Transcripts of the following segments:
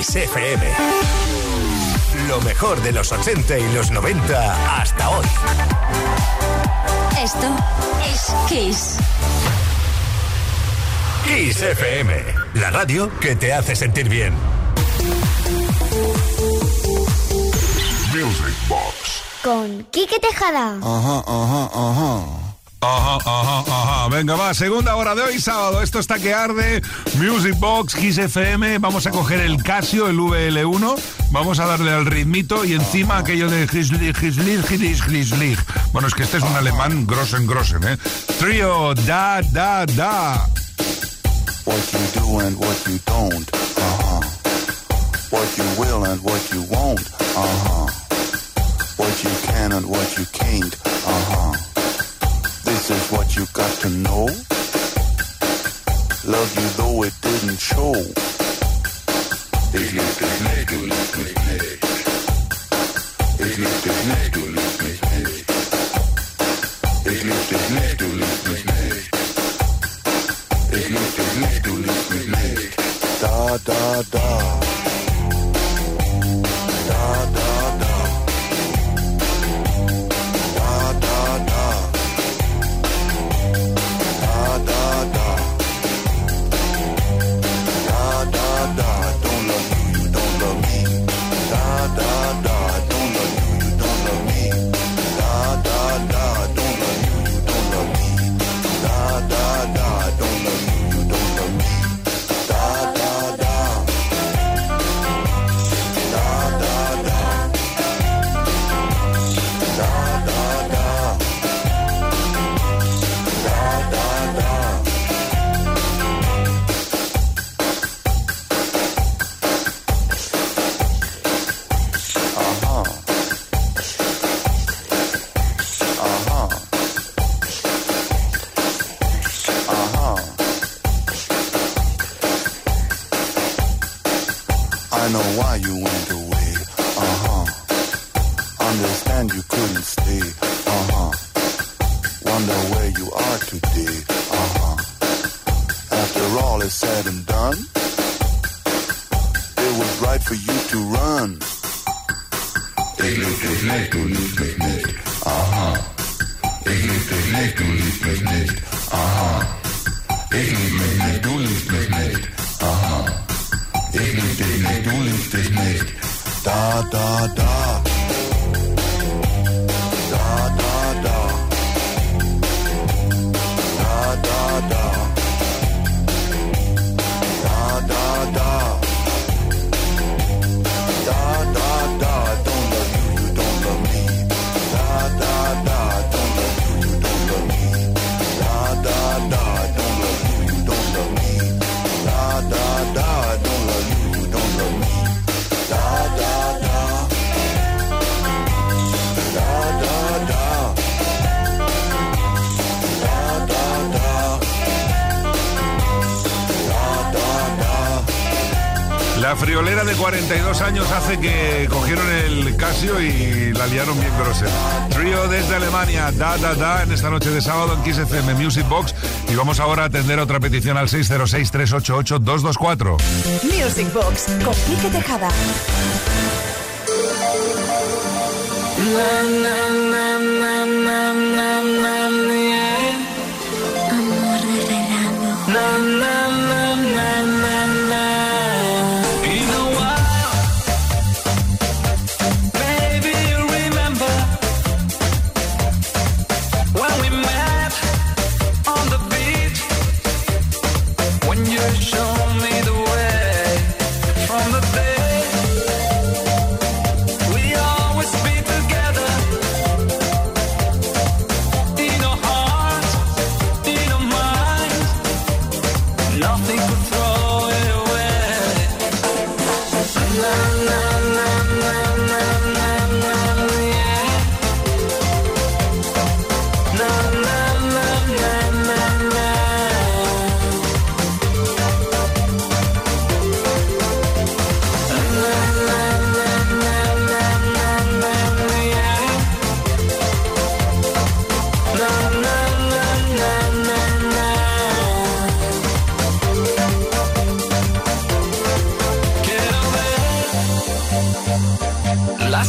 Kiss FM. Lo mejor de los 80 y los 90 hasta hoy. Esto es Kiss. Kiss FM, la radio que te hace sentir bien. Music Box. Con Quique Tejada. Ajá, ajá, ajá. Ajá, ajá, ajá. Venga, va, segunda hora de hoy, sábado. Esto está que arde. Music Box, Kiss FM. Vamos a coger el Casio, el VL1. Vamos a darle al ritmito y encima aquello de Gislig, Gislig, Gislig, Gislig. Bueno, es que este es un alemán grosen, grosen, ¿eh? Trio, da, da, da. What you do and what you don't. Uh-huh. What you will and what you won't. Uh-huh. What you can and what you can't. Uh-huh. This is what you got to know. Love you though it didn't show. It's not the night to leave me headache. It's not the to leave me headache. It's not the to leave me. It's not to leave me. Da da da. Friolera de 42 años hace que cogieron el Casio y la liaron bien grosera. Trío desde Alemania, da da da, en esta noche de sábado en Kiss FM Music Box. Y vamos ahora a atender otra petición al 606-388-224. Music Box con Quique Tejada.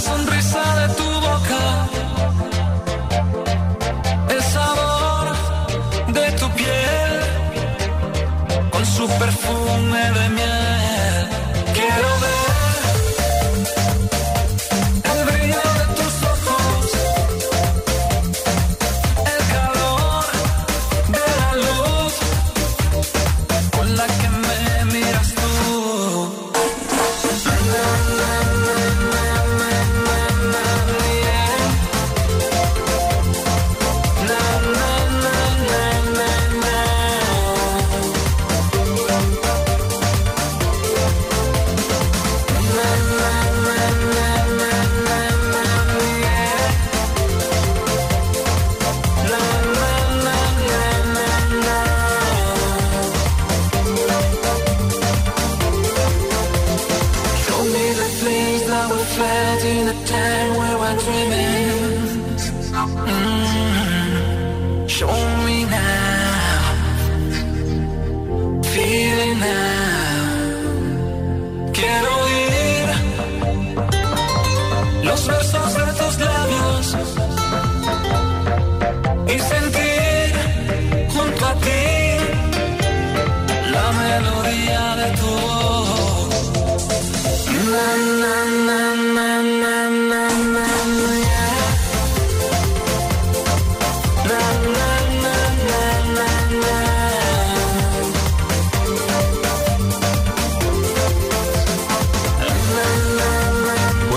Sonrisa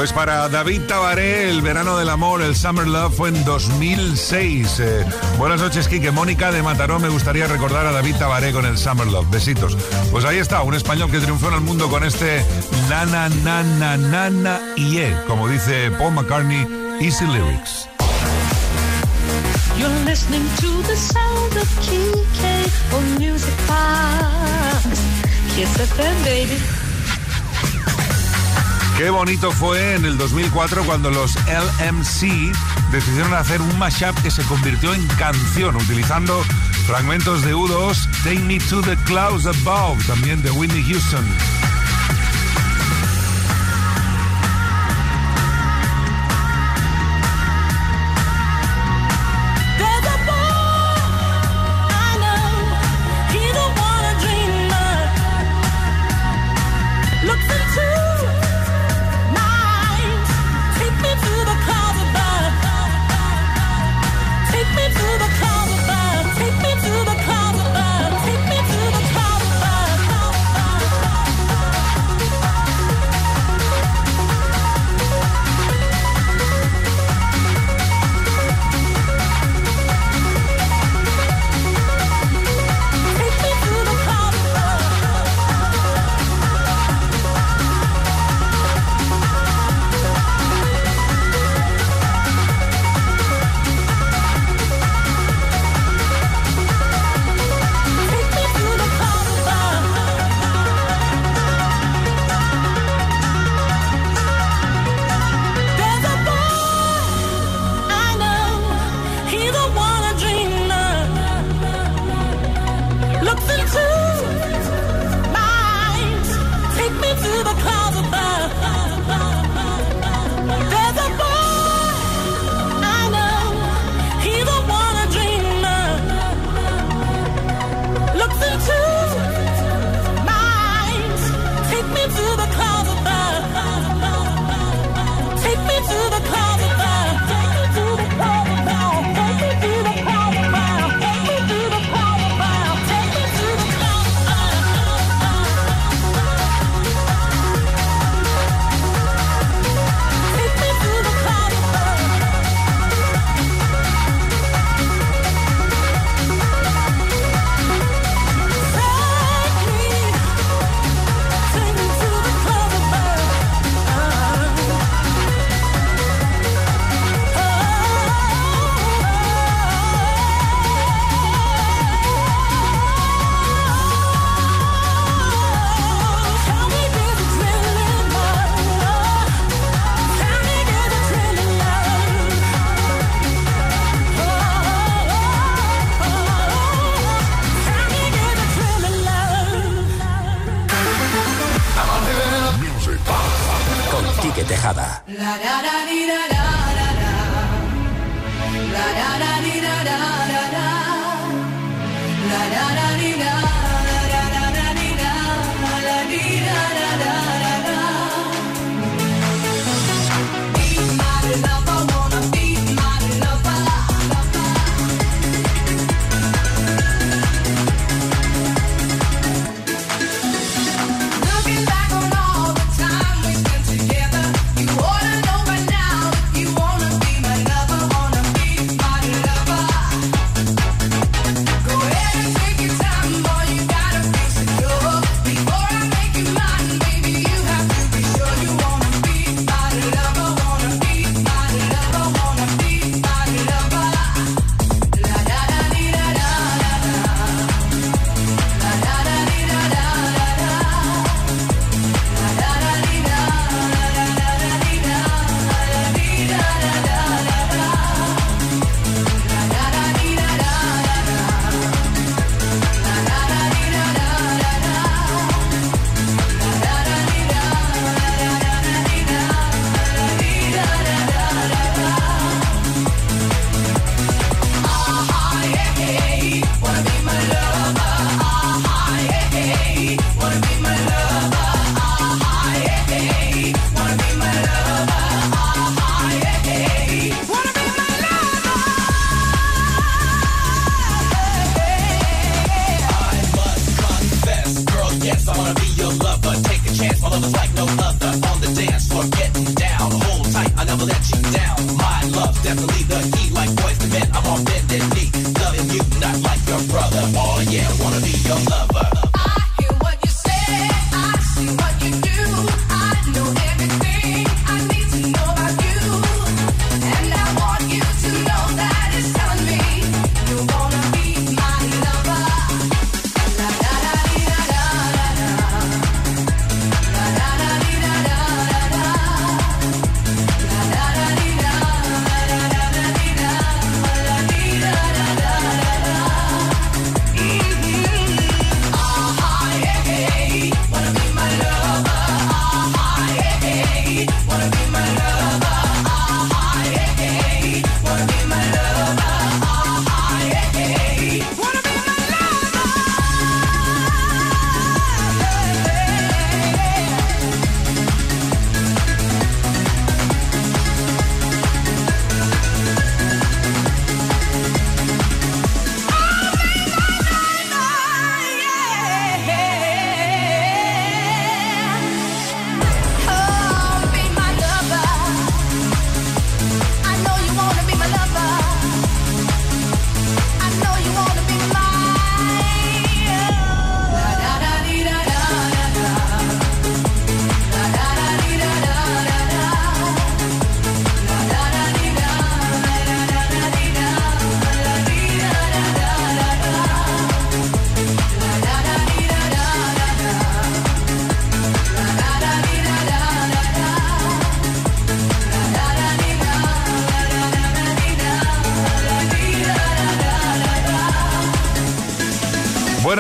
Pues para David Tabaré, el verano del amor, el Summer Love, fue en 2006. Eh, buenas noches, Quique. Mónica de Mataró, me gustaría recordar a David Tabaré con el Summer Love. Besitos. Pues ahí está, un español que triunfó en el mundo con este nana, nana, nana, y eh, como dice Paul McCartney, Easy Lyrics. Kike. Qué bonito fue en el 2004 cuando los LMC decidieron hacer un mashup que se convirtió en canción utilizando fragmentos de U2, Take Me to the Clouds Above, también de Whitney Houston. Enrique Tejada. La, la, la, la, la, la, la, la, La,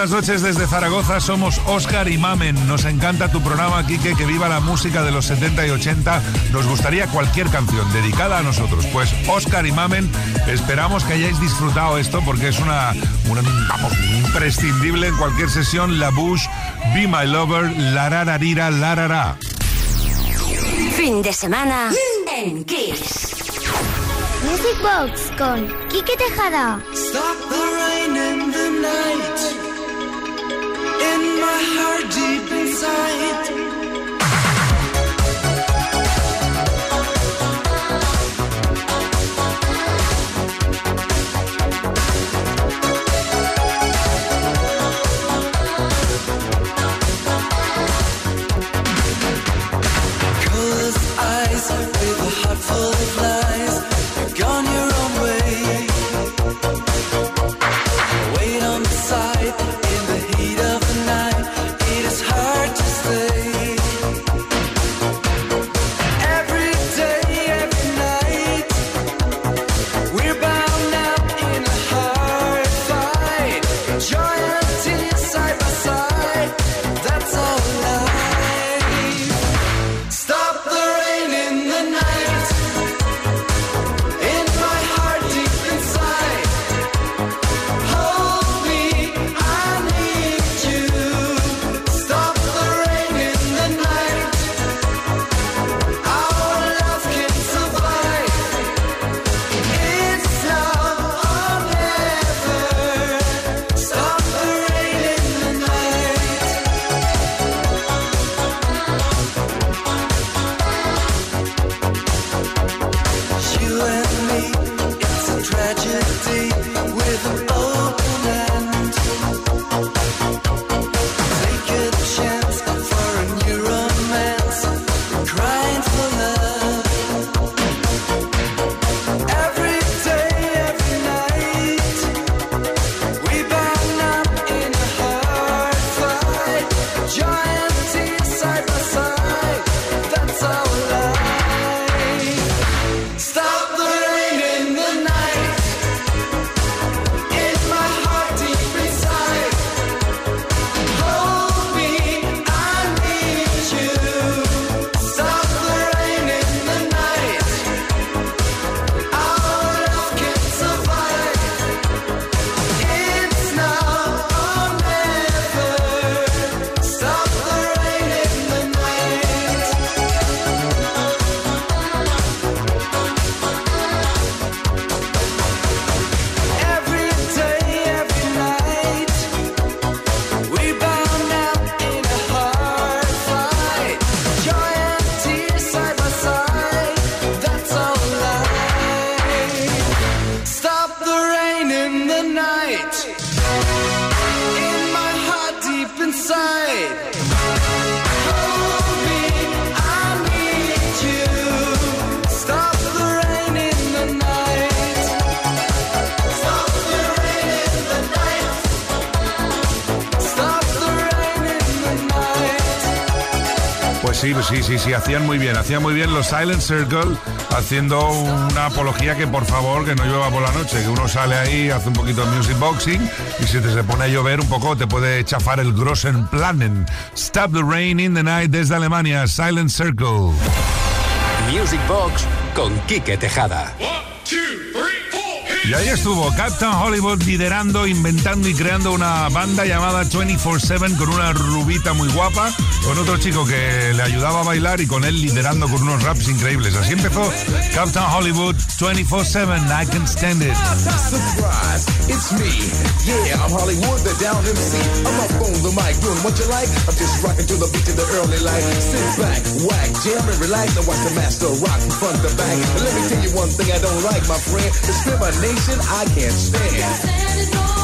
buenas noches desde Zaragoza. Somos Oscar y Mamen. Nos encanta tu programa, Quique, que viva la música de los 70 y 80. Nos gustaría cualquier canción dedicada a nosotros. Pues Oscar y Mamen, esperamos que hayáis disfrutado esto porque es una, imprescindible en cualquier sesión. La Bush, Be My Lover, la rararira, la. Fin de semana en Kiss. Music Box con Quique Tejada. Stop the rain in the night. in my heart deep inside. Sí, sí, sí, sí, hacían muy bien, hacían muy bien los Silent Circle haciendo una apología que por favor que no llueva por la noche, que uno sale ahí, hace un poquito de music boxing y si te se pone a llover un poco te puede chafar el grossen planen. Stop the rain in the night desde Alemania, Silent Circle. Music Box con Quique Tejada. Y ahí estuvo Captain Hollywood liderando, inventando y creando una banda llamada 24-7 con una rubita muy guapa, con otro chico que le ayudaba a bailar y con él liderando con unos raps increíbles. Así empezó Captain Hollywood 24-7, I Can Stand It. Surprise, it's me. Yeah, I'm Hollywood, the down MC. I'm up on the mic, doing what you like. I'm just rocking to the beat of the early light. Sit back, whack, jam and relax. Now watch the master rock from front to back. And let me tell you one thing I don't like, my friend. Discrimination I can't stand.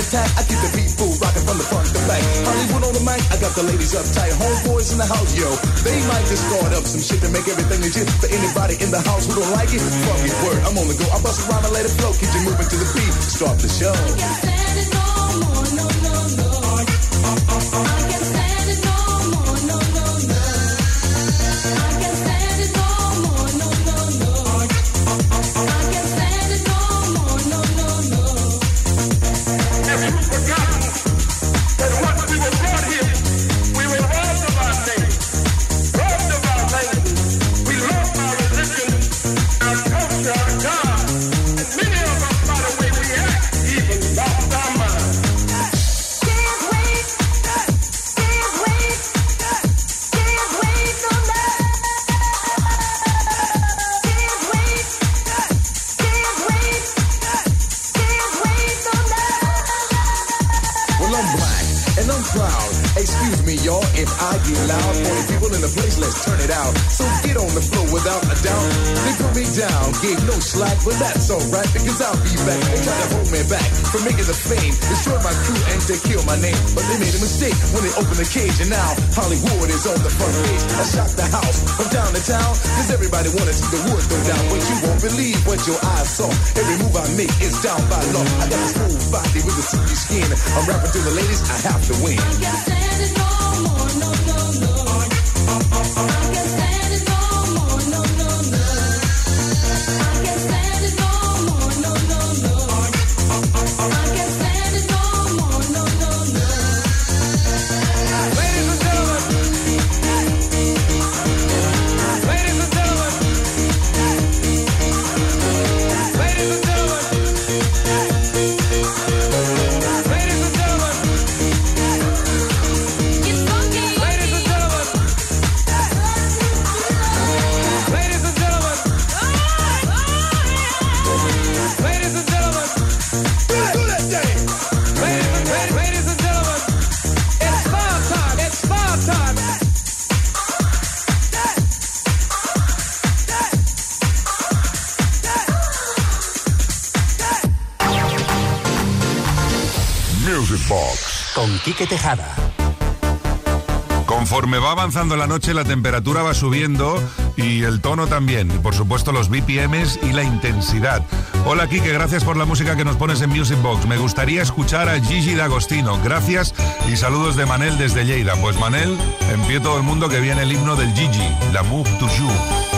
attack. I keep the beat full, rocking from the front to back. Hollywood on the mic, I got the ladies uptight. Homeboys in the house, yo. They might just start up some shit to make everything legit. For anybody in the house who don't like it, fuck it, word. I'm on the go. I bust around and let it flow. Keep you moving to the beat. Start the show. Gave no slack, but that's alright because I'll be back. They try to hold me back from making the fame, destroy my crew and to kill my name. But they made a mistake when they opened the cage, and now Hollywood is on the front page. I shocked the house from town to town because everybody wanted to see the wood go down, but you won't believe what your eyes saw. Every move I make is down by law. I got a smooth body with a silky skin. I'm rapping to the ladies, I have to win. Music Box. Con Quique Tejada. Conforme va avanzando la noche, la temperatura va subiendo y el tono también. Y por supuesto, los BPMs y la intensidad. Hola, Kike, gracias por la música que nos pones en Music Box. Me gustaría escuchar a Gigi D'Agostino. Gracias y saludos de Manel desde Lleida. Pues Manel, en pie todo el mundo que viene el himno del Gigi, la Move to You.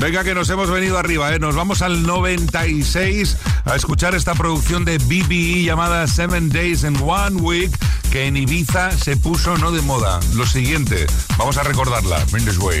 Venga, que nos hemos venido arriba, ¿eh? Nos vamos al 96 a escuchar esta producción de BBE llamada Seven Days in One Week, que en Ibiza se puso no de moda. Lo siguiente, vamos a recordarla. This way.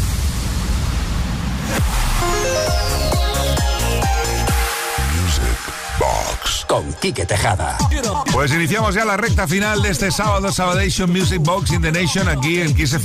Con Quique Tejada. Pues iniciamos ya la recta final de este sábado, Sabadation Music Box in the Nation, aquí en Kiss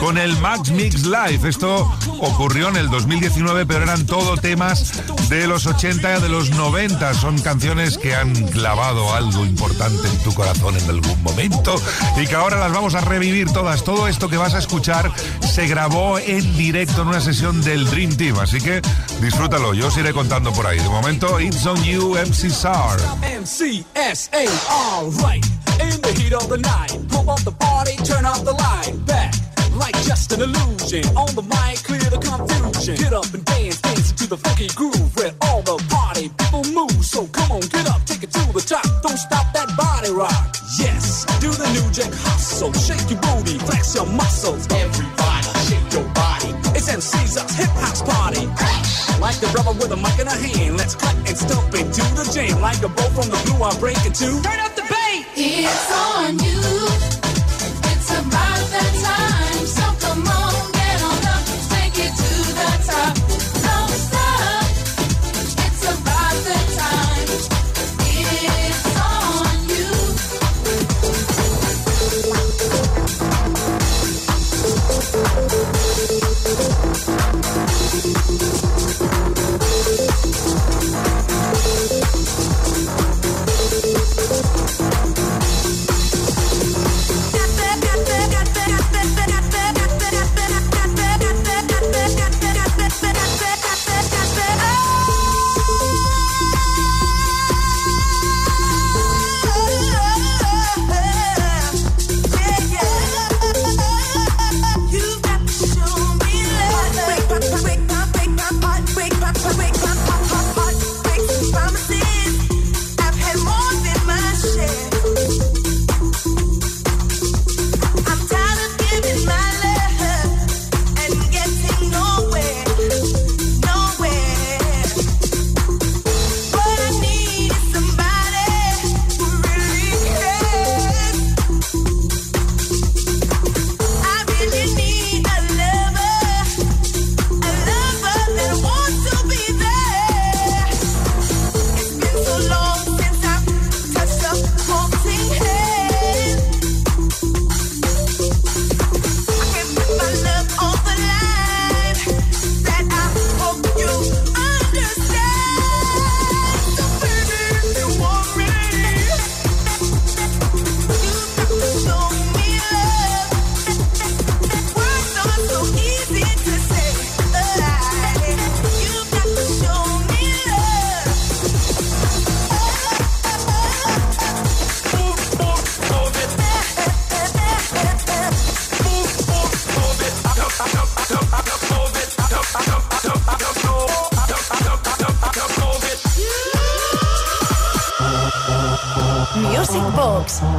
con el Max Mix Live. Esto ocurrió en el 2019, pero eran todo temas de los 80 y de los 90. Son canciones que han clavado algo importante en tu corazón en algún momento y que ahora las vamos a revivir todas. Todo esto que vas a escuchar se grabó en directo en una sesión del Dream Team, así que disfrútalo. Yo os iré contando por ahí. De momento, It's on You, MC SAR. MCSA, alright. In the heat of the night, pump up the party, turn up the light. Back, like just an illusion. On the mic, clear the confusion. Get up and dance, dance to the funky groove where all the party people move. So come on, get up, take it to the top. Don't stop that body rock. Yes, do the new jack hustle. Shake your booty, flex your muscles. Everybody, shake your body. It's MC's hip house party. Like the brother with a mic in a hand, let's cut and stomp into the jam. Like a bow from the blue, I'm breaking two. Turn up the bass. It's on you. It's about that time. So come on,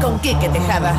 Con Quique Tejada.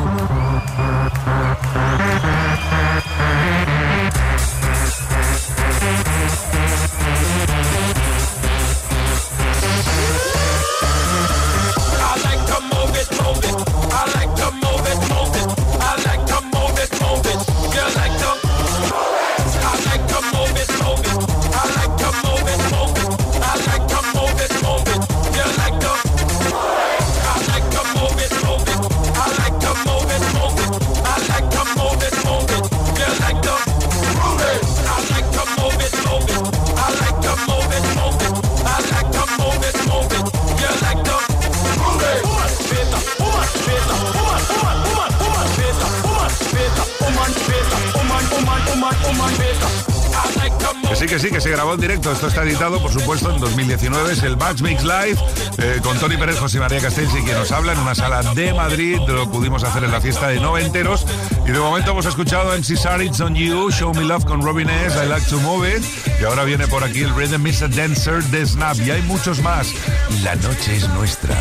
Que sí, que se grabó en directo. Esto está editado, por supuesto, en 2019. Es el Match Mix Live eh, con Tony Pérez, José María Castells y quien nos habla en una sala de Madrid. Lo pudimos hacer en la fiesta de noventeros. Y de momento hemos escuchado en Cesar It's on You, Show Me Love con Robin S. I Like to Move It. Y ahora viene por aquí el Rhythm is a Dancer de Snap. Y hay muchos más. La noche es nuestra.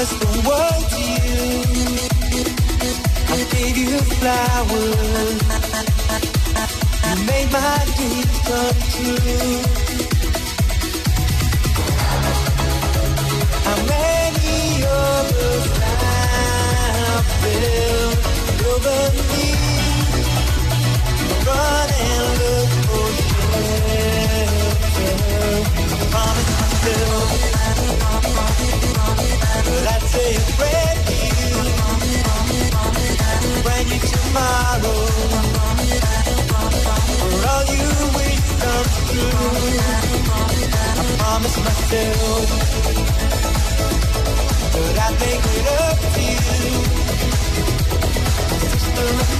I promise the world to you. I gave you flowers. You made my dreams come true. How many others have built over me? Run and look for shelter. I promise myself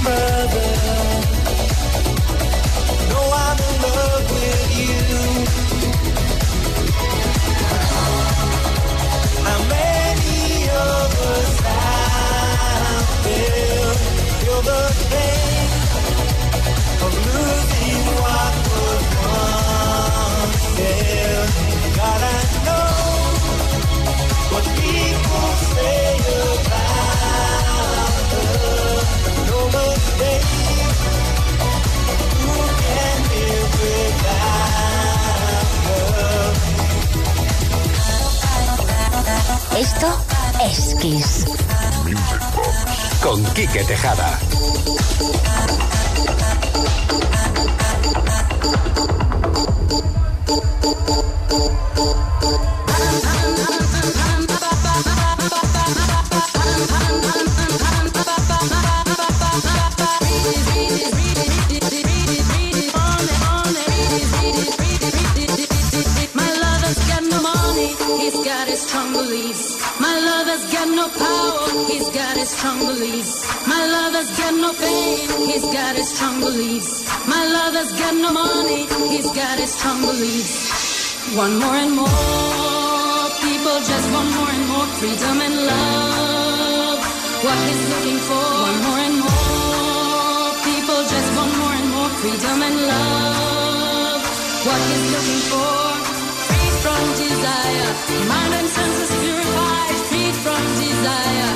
brother. Know I'm in love with you. Esto es Kiss. Con Quique Tejada. Strong beliefs. My lover's got no money, he's got his strong beliefs. One more and more people just want more and more freedom and love. What he's looking for, one more and more people just want more and more freedom and love. What he's looking for, free from desire, mind and senses purified, free from desire,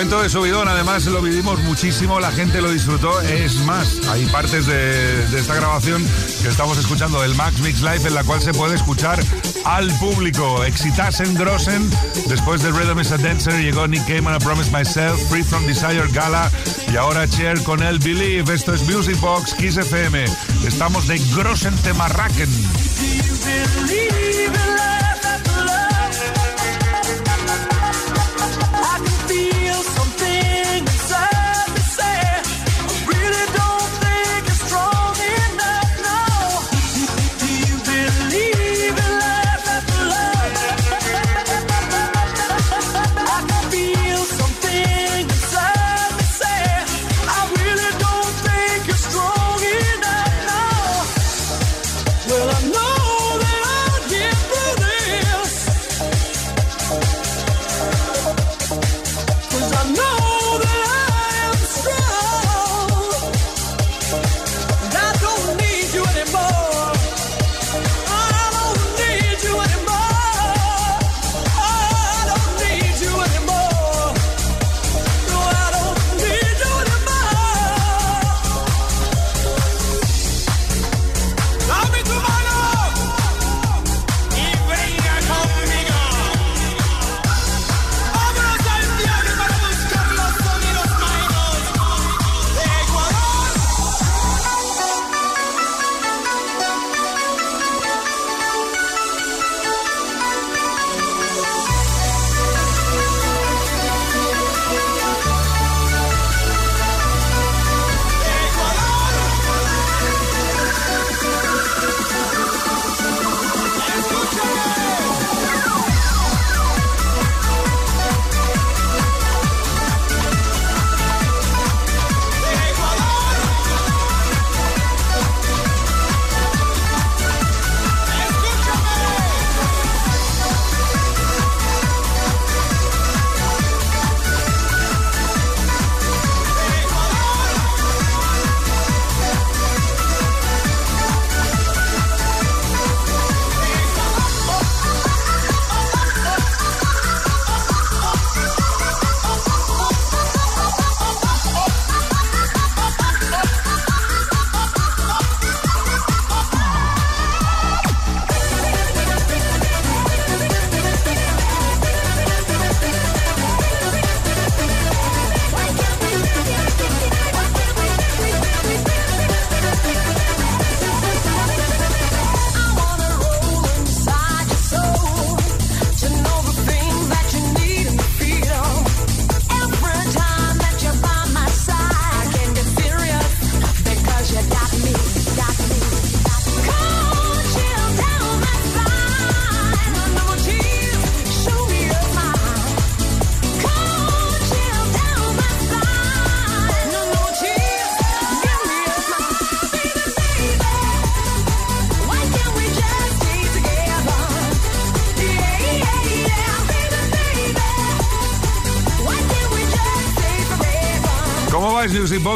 Momento de subidón, además lo vivimos muchísimo, la gente lo disfrutó. Es más, hay partes de, esta grabación que estamos escuchando del Max Mix Live en la cual se puede escuchar al público. Exitasen Grossen, después de Rhythm is a Dancer llegó Nick Cayman, I Promise Myself, Free from Desire Gala y ahora Cher con el Believe. Esto es Music Box Kiss FM. Estamos de Grossen Temarraken.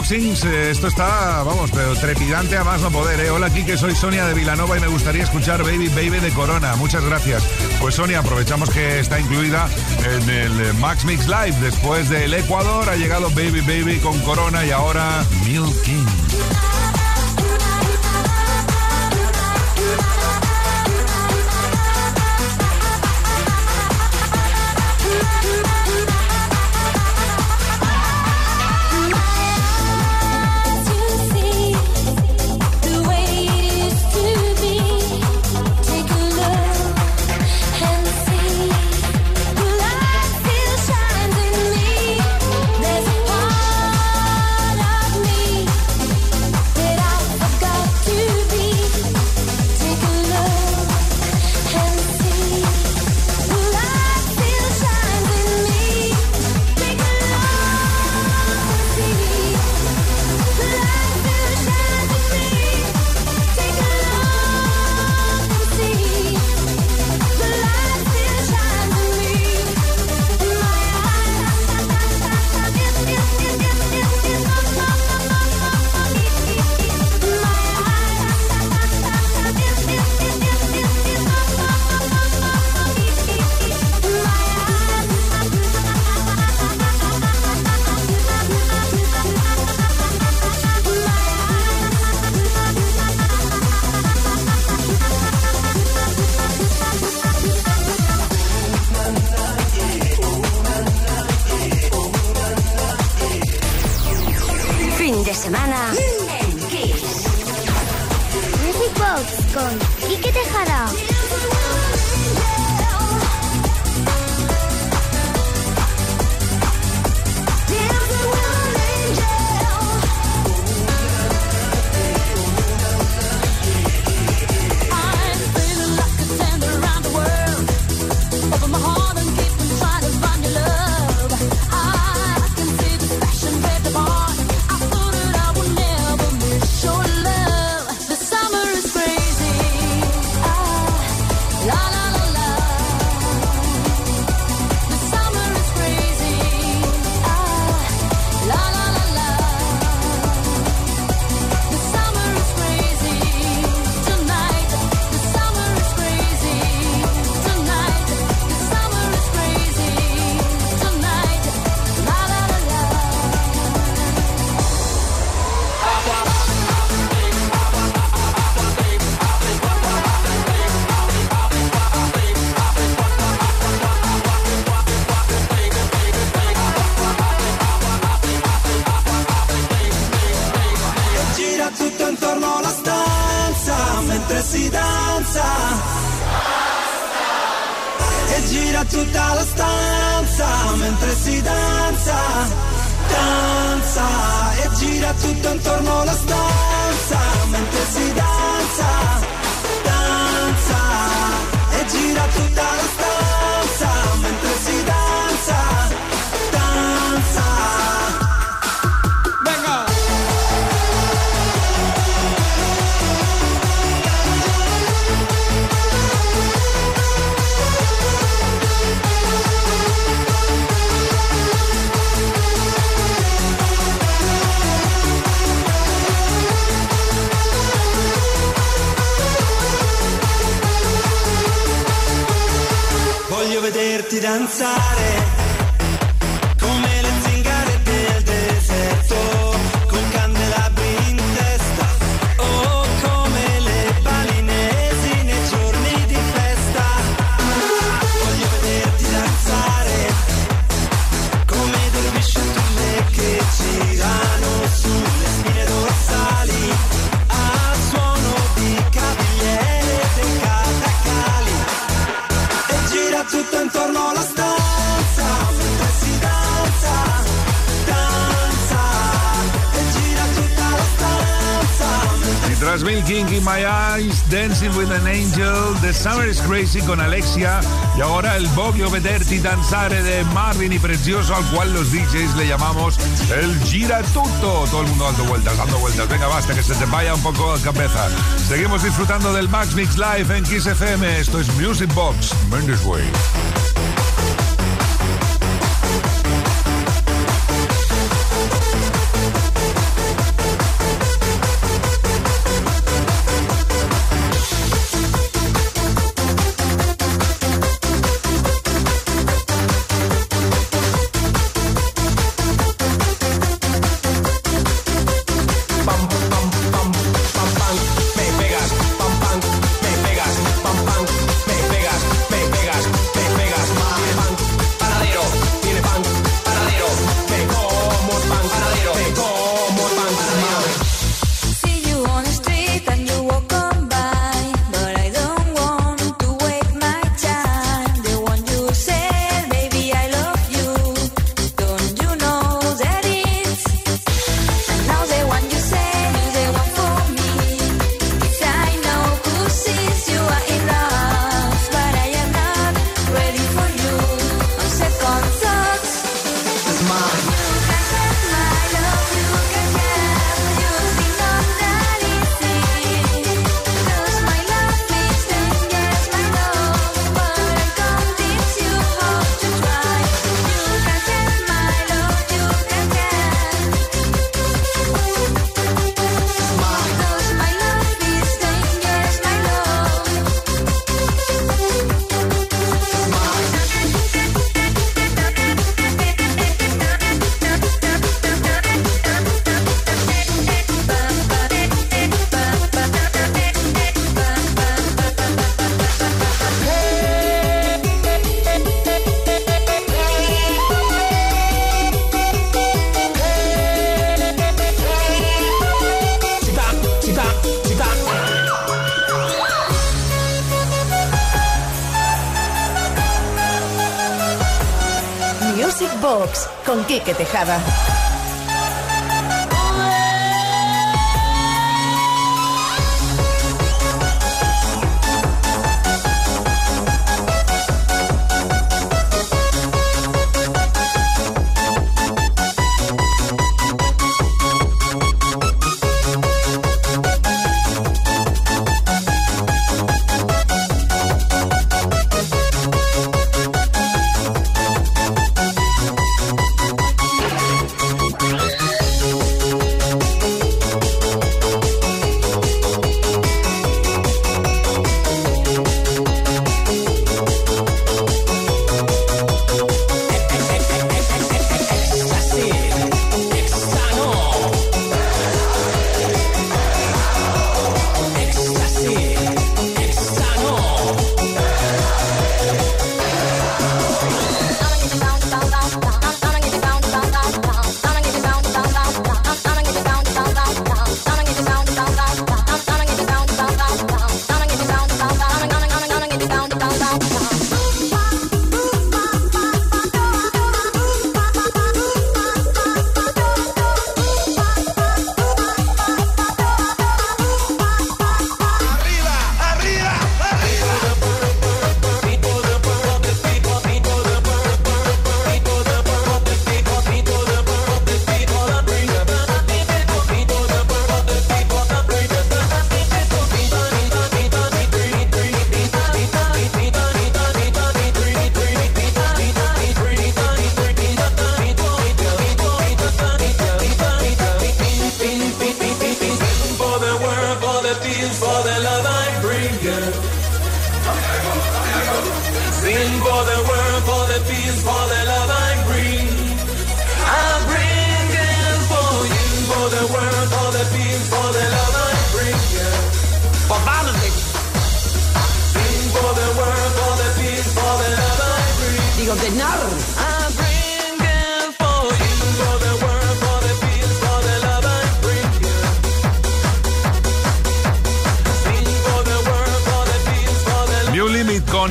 Vais, Music Boxing? Eh, Esto está, vamos, pero trepidante a más no poder. ¿eh? Hola, que soy Sonia de Vilanova y me gustaría escuchar Baby Baby de Corona. Muchas gracias. Pues Sonia, aprovechamos que está incluida en el eh, Max Mix Live. Después del Ecuador ha llegado Baby Baby con Corona y ahora Milking. inside Crazy con Alexia y ahora el Voglio Vederti Danzare de Marvin y Precioso, al cual los DJs le llamamos el Giratuto. Todo el mundo dando vueltas, dando vueltas. Venga, basta que se te vaya un poco la cabeza. Seguimos disfrutando del Max Mix Live en Kiss FM. Esto es Music Box, Mendes Way. Quique Tejada.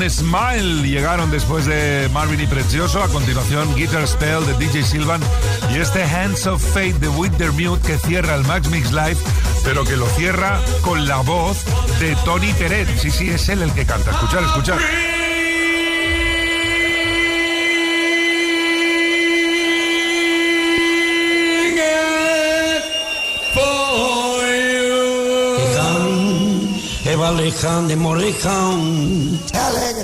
Smile llegaron después de Marvin y Precioso. A continuación, Guitar Spell de DJ Silvan y este Hands of Fate de Winter Mute que cierra el Max Mix Live, pero que lo cierra con la voz de Tony Peret. Sí, sí, es él el que canta. Escuchar, escuchar. De Molejan.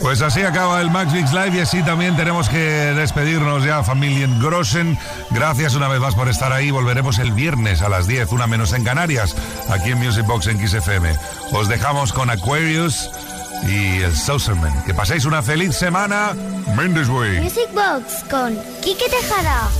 Pues así acaba el Max Mix Live y así también tenemos que despedirnos ya, Familien Grossen. Gracias una vez más por estar ahí. Volveremos el viernes a las 10, una menos en Canarias, aquí en Music Box en XFM. Os dejamos con Aquarius y el Saucerman. Que paséis una feliz semana. Mendes Way. Music Box con Quique Tejada.